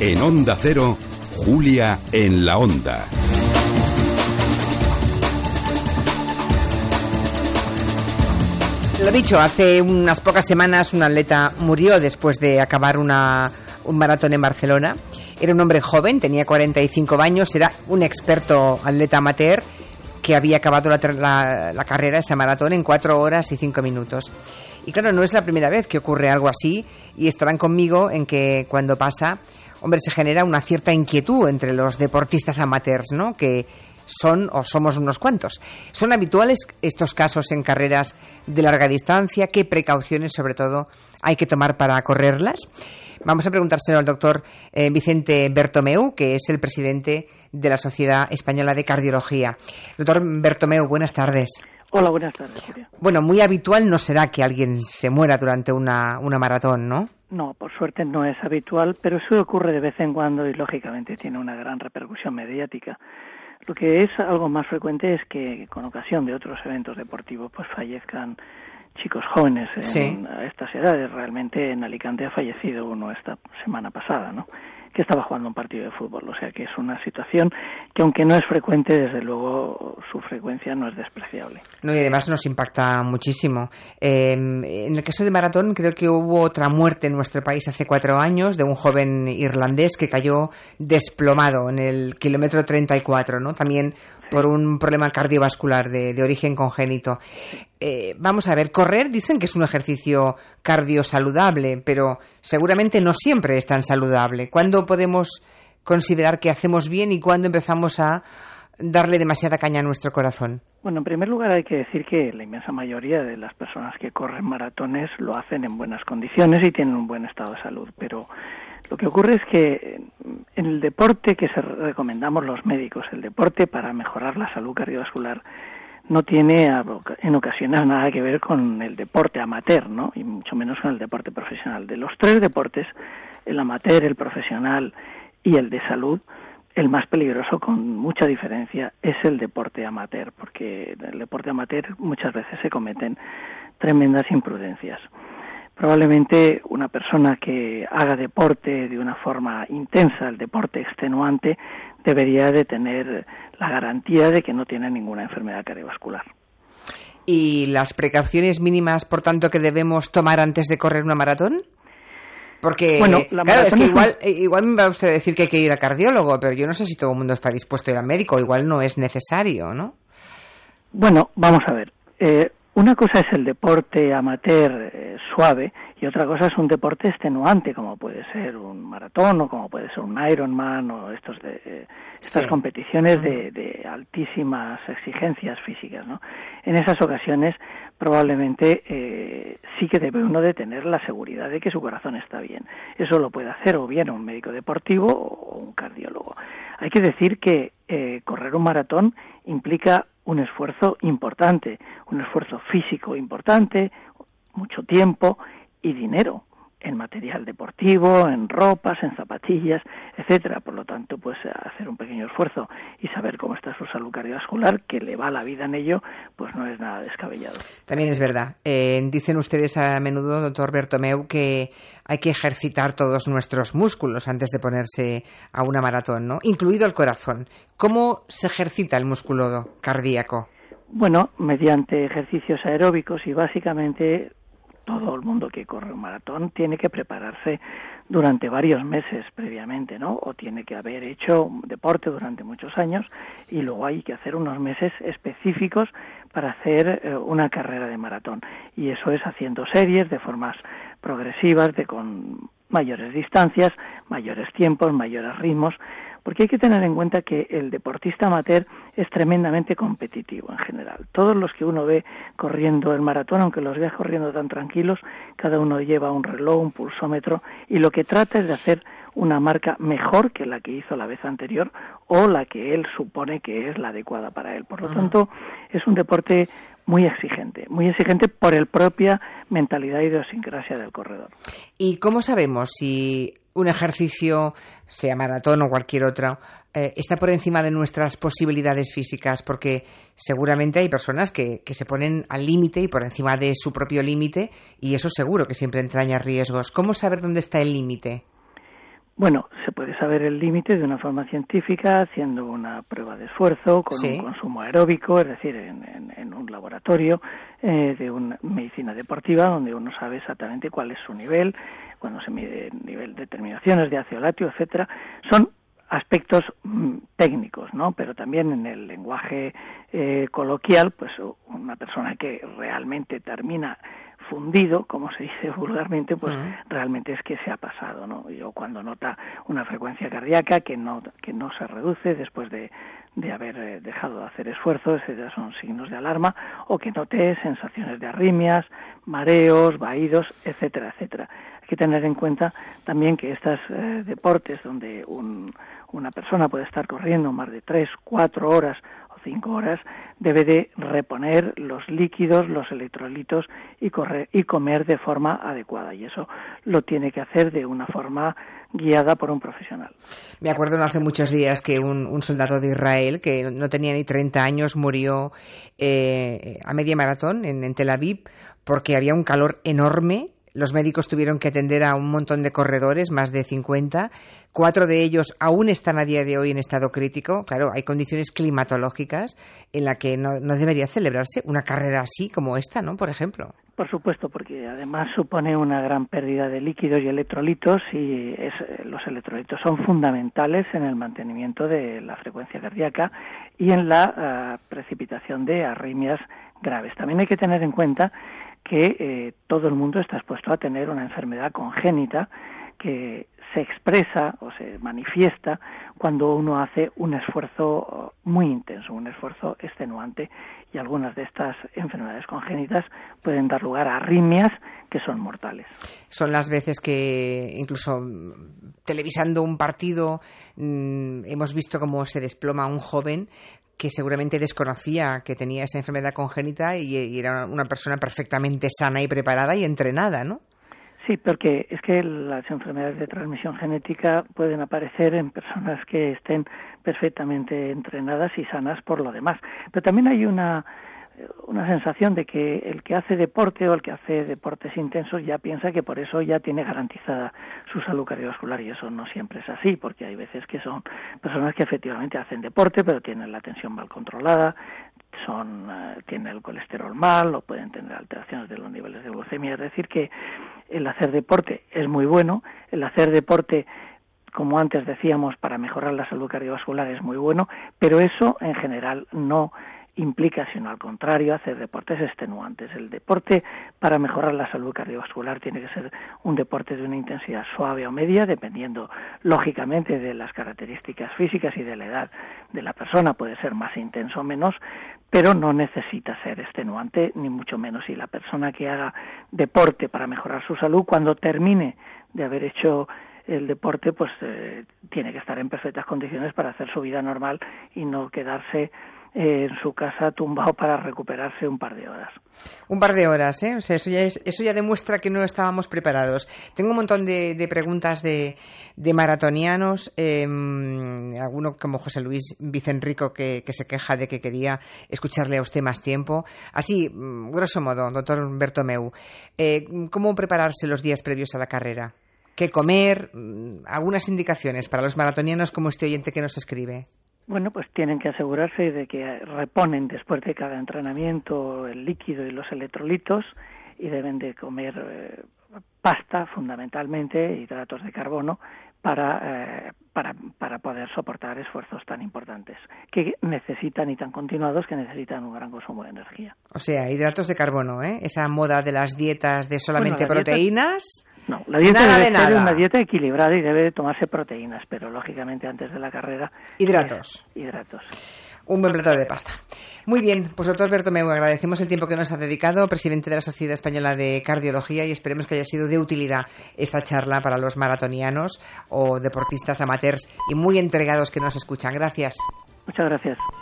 En Onda Cero, Julia en la Onda. Lo dicho, hace unas pocas semanas un atleta murió después de acabar una, un maratón en Barcelona. Era un hombre joven, tenía 45 años, era un experto atleta amateur que había acabado la, la, carrera, esa maratón, en 4 horas y 5 minutos. Y claro, no es la primera vez que ocurre algo así y estarán conmigo en que cuando pasa, hombre, se genera una cierta inquietud entre los deportistas amateurs, ¿no? Que son o somos unos cuantos. ¿Son habituales estos casos en carreras de larga distancia? ¿Qué precauciones, sobre todo, hay que tomar para correrlas? Vamos a preguntárselo al doctor eh, Vicente Bertomeu, que es el presidente de la Sociedad Española de Cardiología. Doctor Bertomeu, buenas tardes. Hola, buenas tardes. Bueno, muy habitual no será que alguien se muera durante una, una maratón, ¿no? No, por suerte no es habitual, pero eso ocurre de vez en cuando y lógicamente tiene una gran repercusión mediática. Lo que es algo más frecuente es que con ocasión de otros eventos deportivos pues fallezcan chicos jóvenes en estas edades. Realmente en Alicante ha fallecido uno esta semana pasada, ¿no? Que estaba jugando un partido de fútbol. O sea que es una situación que, aunque no es frecuente, desde luego su frecuencia no es despreciable. No, y además nos impacta muchísimo. Em, en el caso de Maratón, creo que hubo otra muerte en nuestro país hace cuatro años de un joven irlandés que cayó desplomado en el kilómetro 34, ¿no? También por un problema cardiovascular de, de origen congénito. Eh, vamos a ver, correr dicen que es un ejercicio cardiosaludable, pero seguramente no siempre es tan saludable. ¿Cuándo podemos considerar que hacemos bien y cuándo empezamos a darle demasiada caña a nuestro corazón? Bueno, en primer lugar hay que decir que la inmensa mayoría de las personas que corren maratones lo hacen en buenas condiciones y tienen un buen estado de salud, pero lo que ocurre es que en el deporte que se recomendamos los médicos, el deporte para mejorar la salud cardiovascular, no tiene en ocasiones nada que ver con el deporte amateur, ¿no? Y mucho menos con el deporte profesional. De los tres deportes, el amateur, el profesional y el de salud, el más peligroso con mucha diferencia es el deporte amateur, porque en el deporte amateur muchas veces se cometen tremendas imprudencias probablemente una persona que haga deporte de una forma intensa, el deporte extenuante, debería de tener la garantía de que no tiene ninguna enfermedad cardiovascular. ¿Y las precauciones mínimas, por tanto, que debemos tomar antes de correr una maratón? Porque, bueno, claro, es que igual, igual me va usted a decir que hay que ir a cardiólogo, pero yo no sé si todo el mundo está dispuesto a ir al médico, igual no es necesario, ¿no? Bueno, vamos a ver. Eh, una cosa es el deporte amateur eh, suave y otra cosa es un deporte extenuante, como puede ser un maratón o como puede ser un Ironman o estos de, eh, estas competiciones de, altísimas exigencias físicas. ¿no? En esas ocasiones probablemente eh, sí que debe uno de tener la seguridad de que su corazón está bien. Eso lo puede hacer o bien un médico deportivo o un cardiólogo. Hay que decir que correr un maratón implica un esfuerzo importante, un esfuerzo físico importante, mucho tiempo y dinero en material deportivo, en ropas, en zapatillas, etcétera. Por lo tanto, pues hacer un pequeño esfuerzo y saber cómo está su salud cardiovascular, que le va la vida en ello, pues no es nada descabellado. También es verdad. Eh, dicen ustedes a menudo, doctor Bertomeu, que hay que ejercitar todos nuestros músculos antes de ponerse a una maratón, ¿no? Incluido el corazón. ¿Cómo se ejercita el músculo cardíaco? Bueno, mediante ejercicios aeróbicos y básicamente todo el mundo que corre un maratón tiene que prepararse durante varios meses previamente, ¿no? O tiene que haber hecho deporte durante muchos años y luego hay que hacer unos meses específicos para hacer eh, una carrera de maratón. Y eso es haciendo series de formas progresivas, de con mayores distancias, mayores tiempos, mayores ritmos, porque hay que tener en cuenta que el deportista amateur es tremendamente competitivo en general. Todos los que uno ve corriendo el maratón, aunque los vea corriendo tan tranquilos, cada uno lleva un reloj, un pulsómetro, y lo que trata es de hacer una marca mejor que la que hizo la vez anterior o la que él supone que es la adecuada para él. Por lo tanto, es un deporte muy exigente, muy exigente por el propia mentalidad idiosincrasia del corredor. ¿Y cómo sabemos si un ejercicio, sea maratón o cualquier otro, eh, está por encima de nuestras posibilidades físicas, porque seguramente hay personas que, que se ponen al límite y por encima de su propio límite, y eso seguro que siempre entraña riesgos. ¿Cómo saber dónde está el límite? Bueno, se puede saber el límite de una forma científica haciendo una prueba de esfuerzo con un consumo aeróbico, es decir, en, un laboratorio eh, de una medicina deportiva donde uno sabe exactamente cuál es su nivel, cuando se mide el nivel de terminaciones de ácido láctico, etcétera. Son aspectos mm, técnicos, ¿no? Pero también en el lenguaje eh, coloquial, pues una persona que realmente termina fundido, como se dice vulgarmente, pues realmente es que se ha pasado, ¿no? Yo cuando nota una frecuencia cardíaca que no que no se reduce después de, de haber eh, dejado de hacer esfuerzos, esos son signos de alarma, o que note sensaciones de arritmias, mareos, vaídos, etcétera, etcétera. Hay que tener en cuenta también que estos eh, deportes donde un, una persona puede estar corriendo más de tres, cuatro horas cinco horas, debe de reponer los líquidos, los electrolitos y, correr, y comer de forma adecuada. Y eso lo tiene que hacer de una forma guiada por un profesional. Me acuerdo no hace muchos días que un, soldado de Israel, que no tenía ni 30 años, murió eh, a media maratón en Tel Aviv porque había un calor enorme los médicos tuvieron que atender a un montón de corredores, más de 50. Cuatro de ellos aún están a día de hoy en estado crítico. Claro, hay condiciones climatológicas en las que no, debería celebrarse una carrera así como esta, ¿no? Por ejemplo. Por supuesto, porque además supone una gran pérdida de líquidos y electrolitos y los electrolitos son fundamentales en el mantenimiento de la frecuencia cardíaca y en la ah, precipitación de arritmias graves. También hay que tener en cuenta que eh, todo el mundo está expuesto a tener una enfermedad congénita que se expresa o se manifiesta cuando uno hace un esfuerzo muy intenso, un esfuerzo extenuante y algunas de estas enfermedades congénitas pueden dar lugar a arritmias que son mortales. Son las veces que incluso televisando un partido mm, hemos visto cómo se desploma un joven que seguramente desconocía que tenía esa enfermedad congénita y, era una persona perfectamente sana y preparada y entrenada, ¿no? Sí, porque es que las enfermedades de transmisión genética pueden aparecer en personas que estén perfectamente entrenadas y sanas por lo demás. Pero también hay una una sensación de que el que hace deporte o el que hace deportes intensos ya piensa que por eso ya tiene garantizada su salud cardiovascular y eso no siempre es así porque hay veces que son personas que efectivamente hacen deporte pero tienen la tensión mal controlada son eh, tienen el colesterol mal o pueden tener alteraciones de los niveles de glucemia. Es decir que el hacer deporte es muy bueno el hacer deporte como antes decíamos para mejorar la salud cardiovascular es muy bueno pero eso en general no implica, sino al contrario, hacer deportes extenuantes. El deporte para mejorar la salud cardiovascular tiene que ser un deporte de una intensidad suave o media, dependiendo lógicamente de las características físicas y de la edad de la persona, puede ser más intenso o menos, pero no necesita ser extenuante, ni mucho menos. Y la persona que haga deporte para mejorar su salud, cuando termine de haber hecho el deporte, pues eh, tiene que estar en perfectas condiciones para hacer su vida normal y no quedarse en su casa tumbado para recuperarse un par de horas. Un par de horas, ¿eh? O sea, eso ya, eso ya demuestra que no estábamos preparados. Tengo un montón de, preguntas de, de maratonianos, eh, alguno como José Luis Vicenrico que, que, se queja de que quería escucharle a usted más tiempo. Así, mm, grosso modo, doctor Bertomeu, eh, ¿cómo prepararse los días previos a la carrera? ¿Qué comer? Mm, algunas indicaciones para los maratonianos como este oyente que nos escribe. Bueno, pues tienen que asegurarse de que reponen después de cada entrenamiento el líquido y los electrolitos y deben de comer eh, pasta fundamentalmente, hidratos de carbono, para, eh, para, para poder soportar esfuerzos tan importantes que necesitan y tan continuados que necesitan un gran consumo de energía. O sea, hidratos de carbono, ¿eh? Esa moda de las dietas de solamente proteínas. No, la dieta debe ser una dieta equilibrada y debe tomarse proteínas, pero lógicamente antes de la carrera. Hidratos. hidratos. Un buen plato de pasta. Muy bien, pues doctor Bertomeu, agradecemos el tiempo que nos ha dedicado, presidente de la Sociedad Española de Cardiología, y esperemos que haya sido de utilidad esta charla para los maratonianos o deportistas amateurs y muy entregados que nos escuchan. Gracias. Muchas gracias.